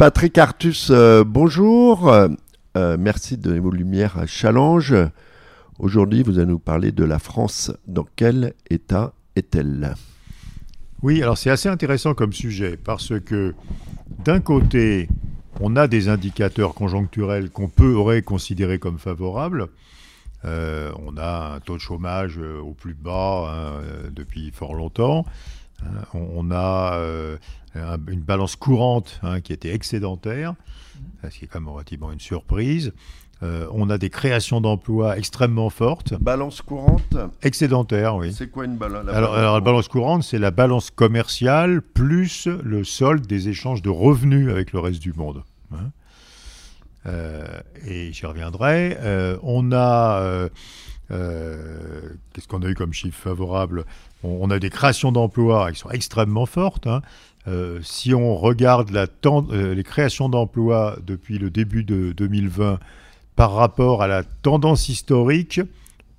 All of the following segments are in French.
Patrick Artus, bonjour. merci de vos lumières à Challenge. Aujourd'hui, vous allez nous parler de la France. Dans quel état est-elle? Oui, alors c'est assez intéressant comme sujet parce que d'un côté, on a des indicateurs conjoncturels qu'on peut aurait considérer comme favorables. Euh, on a un taux de chômage euh, au plus bas hein, euh, depuis fort longtemps. On, a une balance courante hein, qui était excédentaire, ce qui est quand même relativement une surprise. on a des créations d'emplois extrêmement fortes. Balance courante Excédentaire, oui. C'est quoi une balance alors, alors, la balance courante, c'est la balance commerciale plus le solde des échanges de revenus avec le reste du monde. Hein. Euh, et j'y reviendrai. Euh, on a. Euh, qu'est-ce qu'on a eu comme chiffre favorable? On, a des créations d'emplois qui sont extrêmement fortes. Hein. si on regarde la les créations d'emplois depuis le début de 2020 par rapport à la tendance historique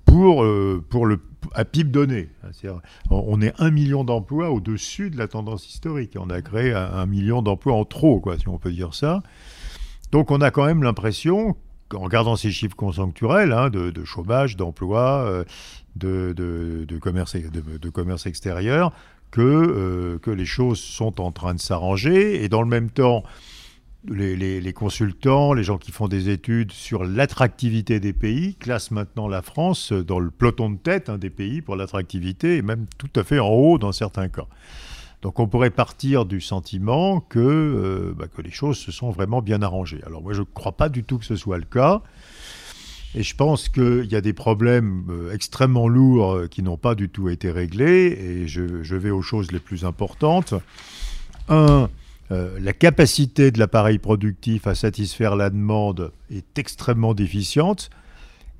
pour, pour le à PIB donné. Hein, on est un million d'emplois au-dessus de la tendance historique. On a créé un, million d'emplois en trop, quoi, si on peut dire ça. Donc on a quand même l'impression, en regardant ces chiffres conjoncturels, hein, de, chômage, d'emploi, euh, de, commerce, extérieur, que, euh, que les choses sont en train de s'arranger. Et dans le même temps, les, consultants, les gens qui font des études sur l'attractivité des pays classent maintenant la France dans le peloton de tête hein, des pays pour l'attractivité, et même tout à fait en haut dans certains cas. Donc on pourrait partir du sentiment que, euh, bah, que les choses se sont vraiment bien arrangées. Alors moi je ne crois pas du tout que ce soit le cas. Et je pense qu'il y a des problèmes euh, extrêmement lourds euh, qui n'ont pas du tout été réglés. Et je, vais aux choses les plus importantes. Un, la capacité de l'appareil productif à satisfaire la demande est extrêmement déficiente.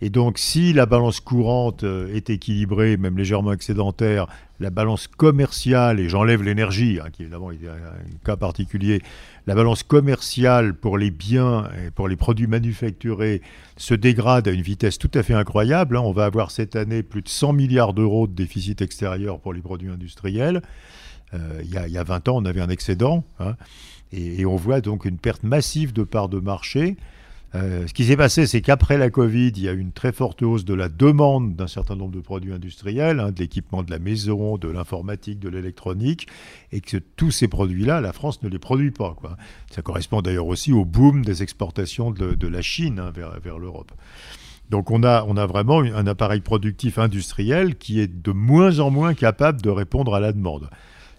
Et donc, si la balance courante euh, est équilibrée, même légèrement excédentaire, la balance commerciale, et j'enlève l'énergie, hein, qui évidemment est un cas particulier, la balance commerciale pour les biens et pour les produits manufacturés se dégrade à une vitesse tout à fait incroyable. Hein. On va avoir cette année plus de 100 milliards d'euros de déficit extérieur pour les produits industriels. Euh, il, y a, 20 ans, on avait un excédent. Hein. et, et, on voit donc une perte massive de parts de marché. Euh, ce qui s'est passé, c'est qu'après la Covid, il y a eu une très forte hausse de la demande d'un certain nombre de produits industriels, hein, de l'équipement de la maison, de l'informatique, de l'électronique, et que tous ces produits-là, la France ne les produit pas. Ça correspond d'ailleurs aussi au boom des exportations de, la Chine hein, vers, l'Europe. Donc on a vraiment un appareil productif industriel qui est de moins en moins capable de répondre à la demande.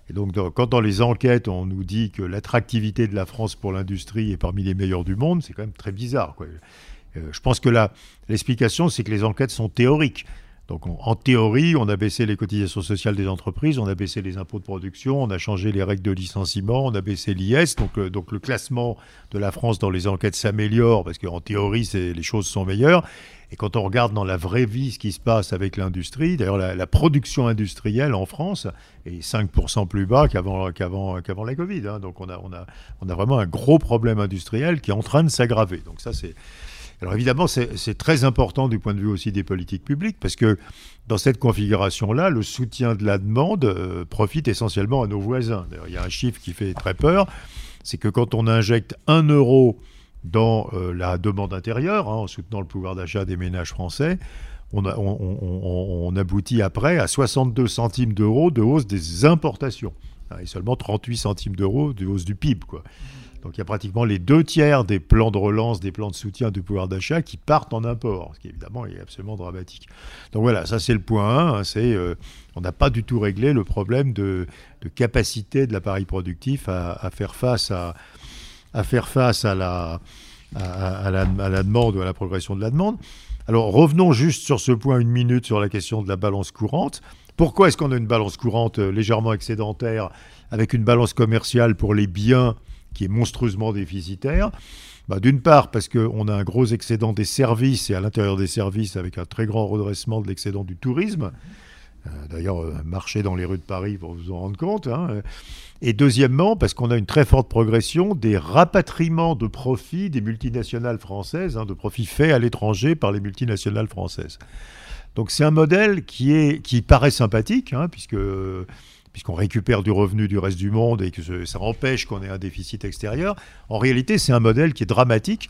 Et donc, quand dans les enquêtes, on nous dit que l'attractivité de la France pour l'industrie est parmi les meilleures du monde, c'est quand même très bizarre. Euh, je pense que l'explication, c'est que les enquêtes sont théoriques. Donc, en théorie, on a baissé les cotisations sociales des entreprises, on a baissé les impôts de production, on a changé les règles de licenciement, on a baissé l'IS. Donc, euh, le classement de la France dans les enquêtes s'améliore parce qu'en théorie, les choses sont meilleures. Et quand on regarde dans la vraie vie ce qui se passe avec l'industrie, d'ailleurs la, production industrielle en France est 5% plus bas qu'avant, la Covid. Hein. Donc on a, on, a, on a vraiment un gros problème industriel qui est en train de s'aggraver. Donc ça c'est... Alors évidemment, c'est, très important du point de vue aussi des politiques publiques, parce que dans cette configuration-là, le soutien de la demande euh, profite essentiellement à nos voisins. D'ailleurs, il y a un chiffre qui fait très peur, c'est que quand on injecte 1 euro dans euh, la demande intérieure, hein, en soutenant le pouvoir d'achat des ménages français, on, aboutit après à 62 centimes d'euros de hausse des importations hein, et seulement 38 centimes d'euros de hausse du PIB. Quoi. Donc il y a pratiquement les deux tiers des plans de relance, des plans de soutien du pouvoir d'achat qui partent en import, ce qui évidemment est absolument dramatique. Donc voilà, ça c'est le point 1, hein, euh, on n'a pas du tout réglé le problème de, capacité de l'appareil productif à, faire face à, faire face à, la, demande ou à la progression de la demande. Alors revenons juste sur ce point une minute sur la question de la balance courante. Pourquoi est-ce qu'on a une balance courante euh, légèrement excédentaire avec une balance commerciale pour les biens qui est monstrueusement déficitaire bah, D'une part parce qu'on a un gros excédent des services et à l'intérieur des services avec un très grand redressement de l'excédent du tourisme. Euh, d'ailleurs, euh, marcher dans les rues de Paris pour vous en rendre compte. Hein. Et deuxièmement, parce qu'on a une très forte progression des rapatriements de profits des multinationales françaises, hein, de profits faits à l'étranger par les multinationales françaises. Donc c'est un modèle qui, est, qui paraît sympathique, hein, puisque puisqu'on récupère du revenu du reste du monde et que ça empêche qu'on ait un déficit extérieur. En réalité, c'est un modèle qui est dramatique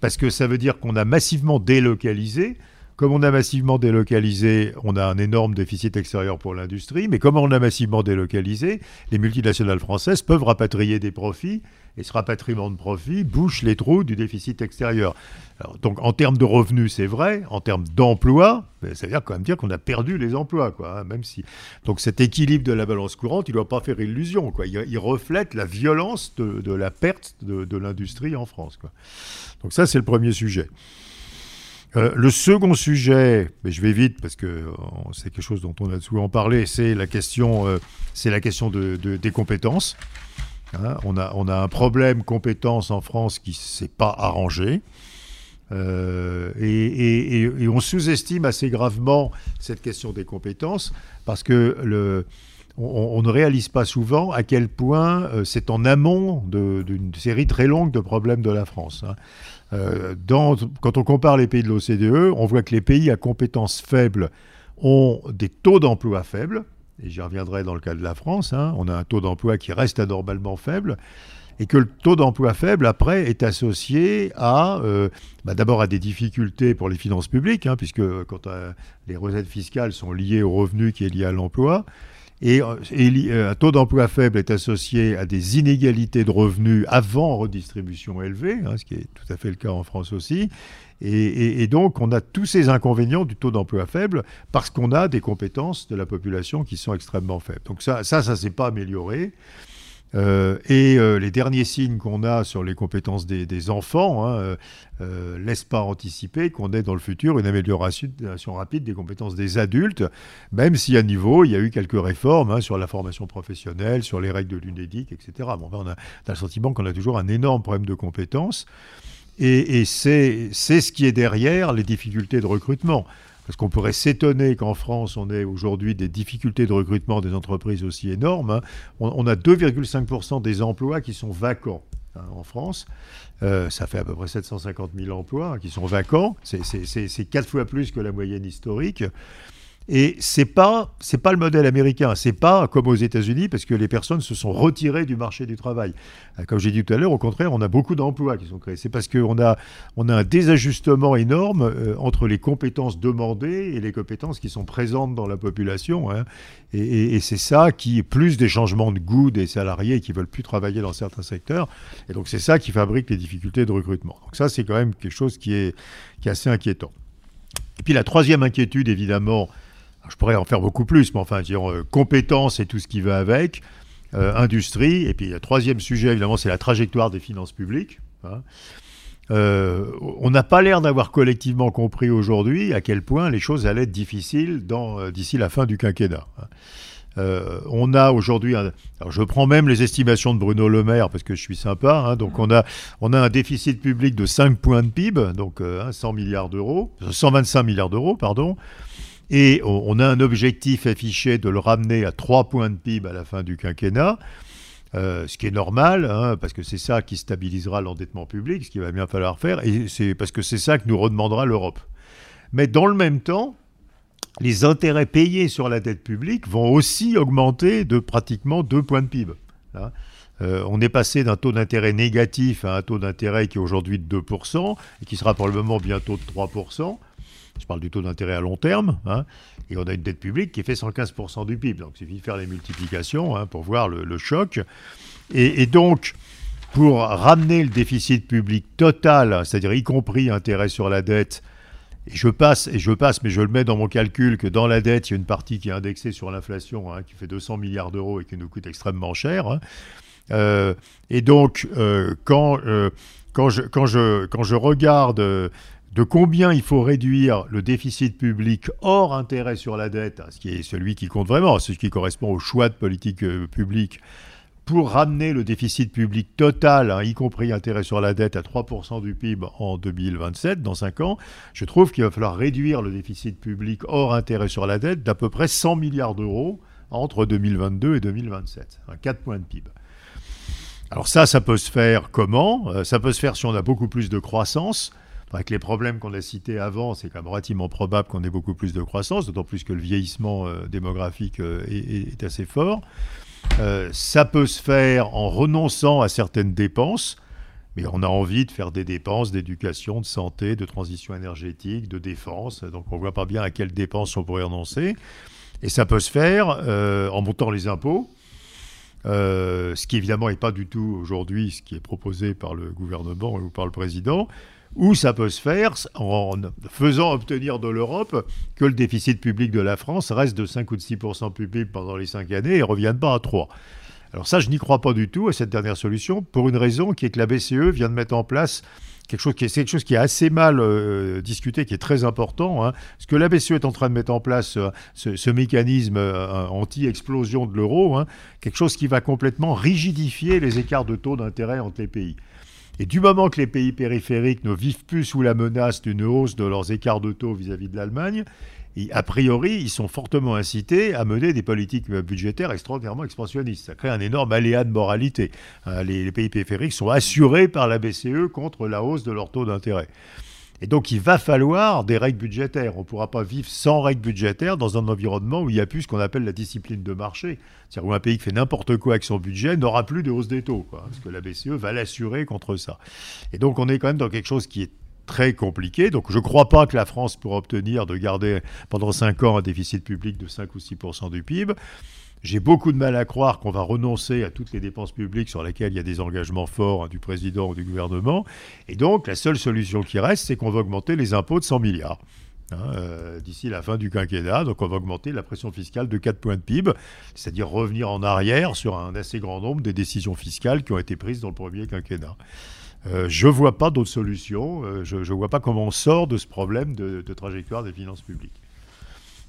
parce que ça veut dire qu'on a massivement délocalisé. Comme on a massivement délocalisé, on a un énorme déficit extérieur pour l'industrie, mais comme on a massivement délocalisé, les multinationales françaises peuvent rapatrier des profits, et ce rapatriement de profits bouche les trous du déficit extérieur. donc en termes de revenus, c'est vrai, en termes d'emplois, ça veut quand même dire qu'on a perdu les emplois, quoi, hein, même si... Donc cet équilibre de la balance courante, il ne doit pas faire illusion. Il, reflète la violence de, la perte de, l'industrie en France. Donc ça, c'est le premier sujet. Euh, le second sujet, mais je vais vite parce que euh, c'est quelque chose dont on a souvent parlé, c'est la question, euh, la question de, des compétences. Hein, on, a, on a un problème compétences en France qui ne s'est pas arrangé. Et, et, on sous-estime assez gravement cette question des compétences parce que le, on, ne réalise pas souvent à quel point c'est en amont d'une série très longue de problèmes de la France. Hein. Euh, quand on compare les pays de l'OCDE, on voit que les pays à compétences faibles ont des taux d'emploi faibles, et j'y reviendrai dans le cas de la France, hein. on a un taux d'emploi qui reste anormalement faible, et que le taux d'emploi faible, après, est associé à, euh, bah, d'abord à des difficultés pour les finances publiques, hein, puisque quand euh, les recettes fiscales sont liées au revenu qui est lié à l'emploi, et, euh, un taux d'emploi faible est associé à des inégalités de revenus avant redistribution élevée, hein, ce qui est tout à fait le cas en France aussi. Et, donc, on a tous ces inconvénients du taux d'emploi faible parce qu'on a des compétences de la population qui sont extrêmement faibles. Donc ça, ça ne s'est pas amélioré. Euh, et euh, les derniers signes qu'on a sur les compétences des, enfants hein, euh, laissent pas anticiper qu'on ait dans le futur une amélioration rapide des compétences des adultes, même si à niveau, il y a eu quelques réformes hein, sur la formation professionnelle, sur les règles de l'UNEDIC, etc. Bon, on, a, le sentiment qu'on a toujours un énorme problème de compétences. Et, et c'est ce qui est derrière les difficultés de recrutement. Parce qu'on pourrait s'étonner qu'en France, on ait aujourd'hui des difficultés de recrutement des entreprises aussi énormes. Hein. On, a 2,5% des emplois qui sont vacants hein, en France. Euh, ça fait à peu près 750 000 emplois hein, qui sont vacants. C'est quatre fois plus que la moyenne historique. Et c'est pas pas le modèle américain, c'est pas comme aux États-Unis parce que les personnes se sont retirées du marché du travail. Euh, comme j'ai dit tout à l'heure, au contraire, on a beaucoup d'emplois qui sont créés. C'est parce qu'on a on a un désajustement énorme euh, entre les compétences demandées et les compétences qui sont présentes dans la population. Hein. Et, c'est ça qui plus des changements de goût des salariés qui veulent plus travailler dans certains secteurs. Et donc c'est ça qui fabrique les difficultés de recrutement. Donc ça c'est quand même quelque chose qui est qui est assez inquiétant. Et puis la troisième inquiétude évidemment je pourrais en faire beaucoup plus, mais enfin, disons, euh, compétences et tout ce qui va avec, euh, industrie, et puis le troisième sujet, évidemment, c'est la trajectoire des finances publiques. Hein. Euh, on n'a pas l'air d'avoir collectivement compris aujourd'hui à quel point les choses allaient être difficiles d'ici la fin du quinquennat. Hein. on a aujourd'hui, je prends même les estimations de Bruno Le Maire parce que je suis sympa, hein. donc on a, on a un déficit public de 5 points de PIB, donc 100 milliards d'euros, 125 milliards d'euros, pardon. Et on a un objectif affiché de le ramener à 3 points de PIB à la fin du quinquennat. Euh, ce qui est normal, hein, parce que c'est ça qui stabilisera l'endettement public, ce qu'il va bien falloir faire, et c'est parce que c'est ça que nous redemandera l'Europe. Mais dans le même temps, les intérêts payés sur la dette publique vont aussi augmenter de pratiquement 2 points de PIB. Hein. Euh, on est passé d'un taux d'intérêt négatif à un taux d'intérêt qui est aujourd'hui de 2% et qui sera probablement bientôt de 3%. Je parle du taux d'intérêt à long terme. Hein, et on a une dette publique qui fait 115% du PIB. Donc il suffit de faire les multiplications hein, pour voir le, choc. Et, donc, pour ramener le déficit public total, c'est-à-dire y compris intérêt sur la dette, et je passe, et je passe, mais je le mets dans mon calcul que dans la dette, il y a une partie qui est indexée sur l'inflation, hein, qui fait 200 milliards d'euros et qui nous coûte extrêmement cher. Euh, et donc, euh, quand, euh, quand, je, quand, je, quand je regarde de combien il faut réduire le déficit public hors intérêt sur la dette, ce qui est celui qui compte vraiment, ce qui correspond au choix de politique euh, publique, pour ramener le déficit public total, hein, y compris intérêt sur la dette, à 3% du PIB en 2027, dans 5 ans, je trouve qu'il va falloir réduire le déficit public hors intérêt sur la dette d'à peu près 100 milliards d'euros entre 2022 et 2027, 4 points de PIB. Alors ça, ça peut se faire comment? Euh, Ça peut se faire si on a beaucoup plus de croissance avec les problèmes qu'on a cités avant, c'est quand même relativement probable qu'on ait beaucoup plus de croissance, d'autant plus que le vieillissement euh, démographique euh, est, assez fort. Euh, ça peut se faire en renonçant à certaines dépenses, mais on a envie de faire des dépenses d'éducation, de santé, de transition énergétique, de défense, donc on ne voit pas bien à quelles dépenses on pourrait renoncer. Et ça peut se faire en montant les impôts, ce qui évidemment n'est pas du tout aujourd'hui ce qui est proposé par le gouvernement ou par le président, ou ça peut se faire en faisant obtenir de l'Europe que le déficit public de la France reste de 5 ou de 6% public pendant les 5 années et ne revienne pas à 3. Alors ça, je n'y crois pas du tout à cette dernière solution, pour une raison qui est que la BCE vient de mettre en place quelque chose qui est, quelque chose qui est assez mal euh, discuté, qui est très important. Hein. Ce que la BCE est en train de mettre en place, euh, ce, mécanisme euh, anti-explosion de l'euro, hein, quelque chose qui va complètement rigidifier les écarts de taux d'intérêt entre les pays. Et du moment que les pays périphériques ne vivent plus sous la menace d'une hausse de leurs écarts de taux vis-à-vis de l'Allemagne, a priori, ils sont fortement incités à mener des politiques budgétaires extraordinairement expansionnistes. Ça crée un énorme aléa de moralité. Hein, les, pays périphériques sont assurés par la BCE contre la hausse de leur taux d'intérêt. Et donc, il va falloir des règles budgétaires. On ne pourra pas vivre sans règles budgétaires dans un environnement où il n'y a plus ce qu'on appelle la discipline de marché. C'est-à-dire où un pays qui fait n'importe quoi avec son budget n'aura plus de hausse des taux, parce que la BCE va l'assurer contre ça. Et donc, on est quand même dans quelque chose qui est très compliqué. Donc je ne crois pas que la France pourra obtenir de garder pendant 5 ans un déficit public de 5 ou 6% du PIB. J'ai beaucoup de mal à croire qu'on va renoncer à toutes les dépenses publiques sur lesquelles il y a des engagements forts hein, du président ou du gouvernement. Et donc, la seule solution qui reste, c'est qu'on va augmenter les impôts de 100 milliards. Hein, euh, d'ici la fin du quinquennat. Donc on va augmenter la pression fiscale de 4 points de PIB, c'est-à-dire revenir en arrière sur un assez grand nombre des décisions fiscales qui ont été prises dans le premier quinquennat. Euh, je ne vois pas d'autre solution, euh, je ne vois pas comment on sort de ce problème de trajectoire des finances publiques.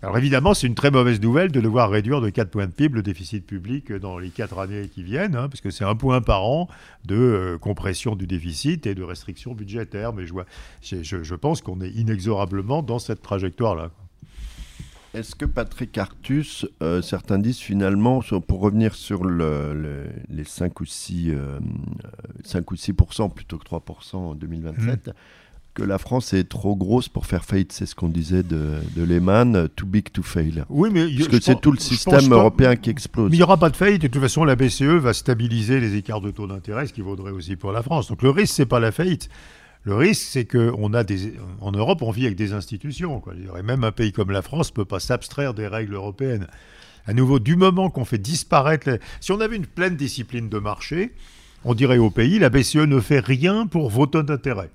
Alors évidemment, c'est une très mauvaise nouvelle de devoir réduire de 4 points de PIB le déficit public dans les 4 années qui viennent, hein, parce que c'est un point par an de euh, compression du déficit et de restriction budgétaire. Mais je, vois, je, pense qu'on est inexorablement dans cette trajectoire-là. Est-ce que Patrick Artus, euh, certains disent finalement, pour revenir sur les 5 ou 6, 5 euh, ou 6 plutôt que 3 en 2027, que la France est trop grosse pour faire faillite. C'est ce qu'on disait de, de Lehman, too big to fail. Oui, mais parce que c'est tout le système européen qui explose. Mais il n'y aura pas de faillite. De toute façon, la BCE va stabiliser les écarts de taux d'intérêt, ce qui vaudrait aussi pour la France. Donc le risque, c'est pas la faillite. Le risque, c'est qu'on a des. En Europe, on vit avec des institutions. Quoi. Et même un pays comme la France ne peut pas s'abstraire des règles européennes. À nouveau, du moment qu'on fait disparaître. Si on avait une pleine discipline de marché, on dirait au pays la BCE ne fait rien pour vos taux d'intérêt.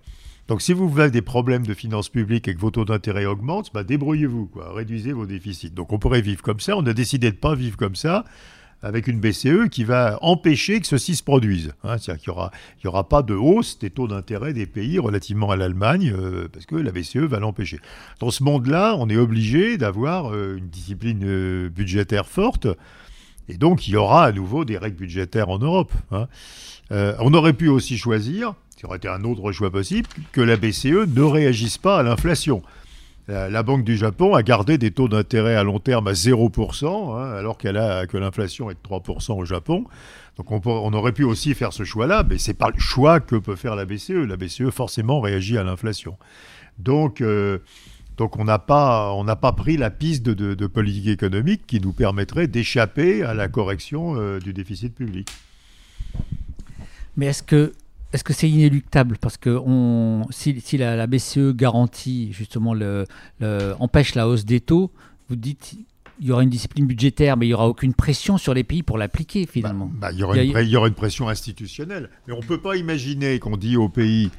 Donc si vous avez des problèmes de finances publiques et que vos taux d'intérêt augmentent, bah, débrouillez-vous, quoi, réduisez vos déficits. Donc on pourrait vivre comme ça, on a décidé de ne pas vivre comme ça avec une BCE qui va empêcher que ceci se produise. Hein. C'est-à-dire qu'il n'y aura, aura pas de hausse des taux d'intérêt des pays relativement à l'Allemagne, euh, parce que la BCE va l'empêcher. Dans ce monde-là, on est obligé d'avoir euh, une discipline euh, budgétaire forte, et donc il y aura à nouveau des règles budgétaires en Europe. Hein. on aurait pu aussi choisir qui aurait été un autre choix possible, que la BCE ne réagisse pas à l'inflation. La Banque du Japon a gardé des taux d'intérêt à long terme à 0%, hein, alors qu'elle a, que l'inflation est de 3% au Japon. Donc on, aurait pu aussi faire ce choix-là, mais ce n'est pas le choix que peut faire la BCE. La BCE forcément réagit à l'inflation. Donc, euh, donc on n'a pas, pas pris la piste de, politique économique qui nous permettrait d'échapper à la correction euh, du déficit public. Mais est-ce que est-ce que c'est inéluctable? Parce que on, si, la, BCE garantit justement le, empêche la hausse des taux, vous dites il y aura une discipline budgétaire, mais il n'y aura aucune pression sur les pays pour l'appliquer finalement. Bah, bah, il, y aura une, pression institutionnelle. Mais on ne peut pas imaginer qu'on dit aux pays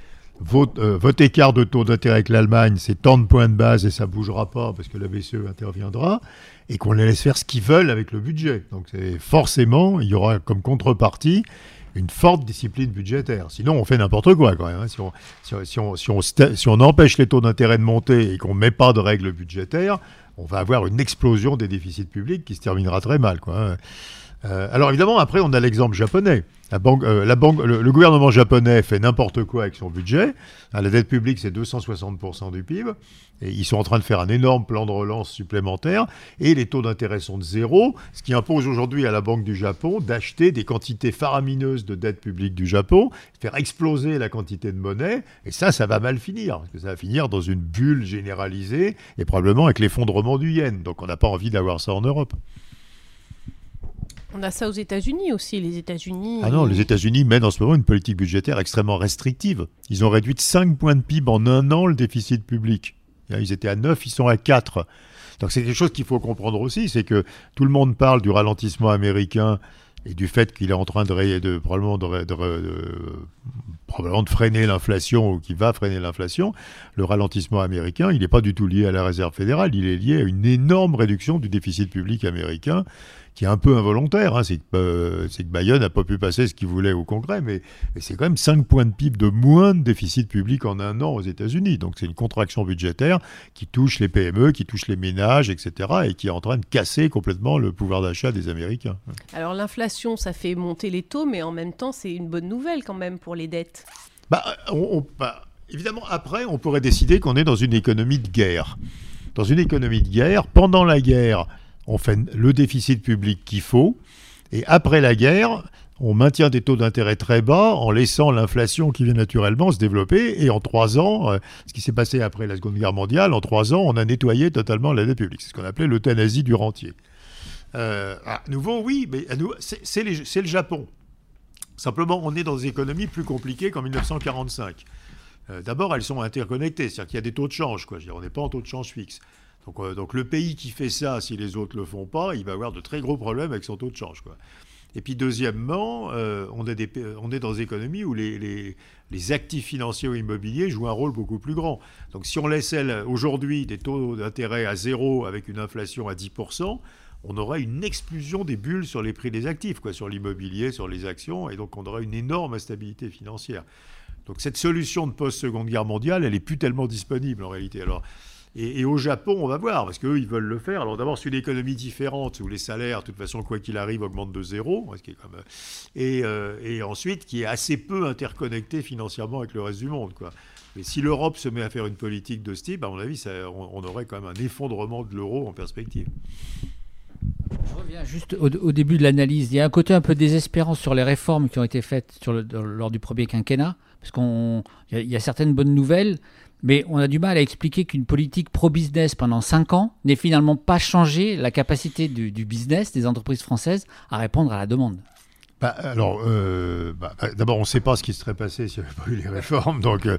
euh, votre, écart de taux d'intérêt avec l'Allemagne, c'est tant de points de base et ça ne bougera pas parce que la BCE interviendra, et qu'on les laisse faire ce qu'ils veulent avec le budget. Donc forcément, il y aura comme contrepartie une forte discipline budgétaire. Sinon, on fait n'importe quoi. Hein. Si, on, si, on, si, on, si, on, empêche les taux d'intérêt de monter et qu'on ne met pas de règles budgétaires, on va avoir une explosion des déficits publics qui se terminera très mal. Quoi. Hein. Euh, alors évidemment, après, on a l'exemple japonais. La banque, euh, le, gouvernement japonais fait n'importe quoi avec son budget. la dette publique, c'est 260% du PIB. Et ils sont en train de faire un énorme plan de relance supplémentaire. Et les taux d'intérêt sont de zéro, ce qui impose aujourd'hui à la Banque du Japon d'acheter des quantités faramineuses de dette publique du Japon, faire exploser la quantité de monnaie. Et ça, ça va mal finir. Parce que ça va finir dans une bulle généralisée et probablement avec l'effondrement du yen. Donc on n'a pas envie d'avoir ça en Europe. On a ça aux États-Unis aussi. Les États-Unis. Ah non, les États-Unis mènent en ce moment une politique budgétaire extrêmement restrictive. Ils ont réduit de 5 points de PIB en un an le déficit public. Ils étaient à 9, ils sont à 4. Donc c'est quelque chose qu'il faut comprendre aussi, c'est que tout le monde parle du ralentissement américain et du fait qu'il est en train de, de probablement de, probablement de freiner l'inflation ou qui va freiner l'inflation, le ralentissement américain, il n'est pas du tout lié à la réserve fédérale, il est lié à une énorme réduction du déficit public américain qui est un peu involontaire. Hein. C'est que, euh, que, Bayonne n'a pas pu passer ce qu'il voulait au Congrès, mais, c'est quand même 5 points de PIB de moins de déficit public en un an aux États-Unis. Donc c'est une contraction budgétaire qui touche les PME, qui touche les ménages, etc., et qui est en train de casser complètement le pouvoir d'achat des Américains. Alors l'inflation, ça fait monter les taux, mais en même temps, c'est une bonne nouvelle quand même pour les dettes. Bah, bah évidemment, après, on pourrait décider qu'on est dans une économie de guerre. Dans une économie de guerre, pendant la guerre, on fait le déficit public qu'il faut, et après la guerre, on maintient des taux d'intérêt très bas en laissant l'inflation qui vient naturellement se développer. Et en trois ans, euh, ce qui s'est passé après la Seconde Guerre mondiale, en trois ans, on a nettoyé totalement la dette publique. C'est ce qu'on appelait l'euthanasie du rentier. Euh, à nouveau, oui, mais c'est le Japon. Simplement, on est dans des économies plus compliquées qu'en 1945. Euh, d'abord, elles sont interconnectées, c'est-à-dire qu'il y a des taux de change. On n'est pas en taux de change fixe. Euh, donc, le pays qui fait ça, si les autres ne le font pas, il va avoir de très gros problèmes avec son taux de change. Et puis deuxièmement, euh, on, est on, est dans des économies où les, actifs financiers ou immobiliers jouent un rôle beaucoup plus grand. Donc si on laissait aujourd'hui des taux d'intérêt à zéro avec une inflation à 10%, on aurait une explosion des bulles sur les prix des actifs, sur l'immobilier, sur les actions, et donc on aurait une énorme instabilité financière. Donc cette solution de post-seconde guerre mondiale, elle n'est plus tellement disponible en réalité. Alors et, au Japon, on va voir, parce qu'eux, ils veulent le faire. Alors d'abord, c'est une économie différente, où les salaires, de toute façon, quoi qu'il arrive, augmentent de zéro. Ce qui est euh, et, ensuite, qui est assez peu interconnecté financièrement avec le reste du monde. Mais si l'Europe se met à faire une politique de ce type, à mon avis, on, aurait quand même un effondrement de l'euro en perspective. Je reviens juste au, début de l'analyse. Il y a un côté un peu désespérant sur les réformes qui ont été faites lors du premier quinquennat, parce qu'il y, a certaines bonnes nouvelles, mais on a du mal à expliquer qu'une politique pro-business pendant 5 ans n'ait finalement pas changé la capacité du, business des entreprises françaises à répondre à la demande. Bah, alors, euh, bah, bah, d'abord, on ne sait pas ce qui serait passé s'il n'y avait pas eu les réformes. Donc, euh,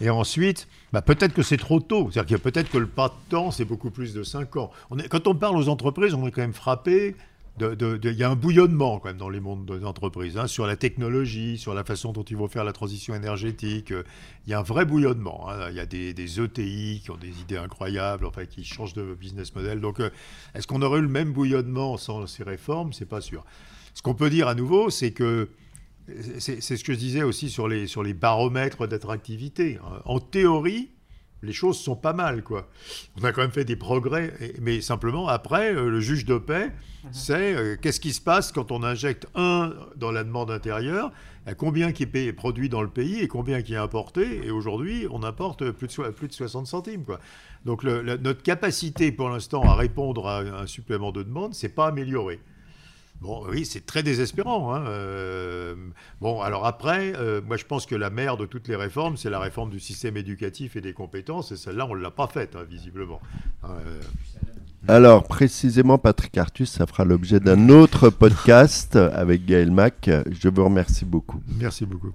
et ensuite, peut-être que c'est trop tôt. C'est-à-dire que peut-être que le pas de temps, c'est beaucoup plus de 5 ans. Quand on parle aux entreprises, on est quand même frappé il y a un bouillonnement quand même dans les mondes des entreprises, hein, sur la technologie, sur la façon dont ils vont faire la transition énergétique. Euh, il y a un vrai bouillonnement. Hein. Il y a des, ETI e qui ont des idées incroyables, enfin, qui changent de business model. Donc, euh, est-ce qu'on aurait eu le même bouillonnement sans ces réformes? C'est pas sûr. Ce qu'on peut dire à nouveau, c'est que c'est ce que je disais aussi sur les, sur les baromètres d'attractivité. Hein. En théorie, les choses sont pas mal, quoi. On a quand même fait des progrès, mais simplement après, euh, le juge de paix, mhm. c'est euh, qu'est-ce qui se passe quand on injecte un dans la demande intérieure, combien qui est produit dans le pays et combien qui est importé. Et aujourd'hui, on importe plus de, plus de 60 centimes, quoi. Donc notre capacité pour l'instant à répondre à un supplément de demande, c'est pas amélioré. Bon, oui, c'est très désespérant. Hein, euh, bon, alors après, euh, moi je pense que la mère de toutes les réformes, c'est la réforme du système éducatif et des compétences, et celle-là, on ne l'a pas faite, hein, visiblement. Euh, alors, précisément, Patrick Artus, ça fera l'objet d'un autre podcast avec Gaël Mac. Je vous remercie beaucoup. Merci beaucoup.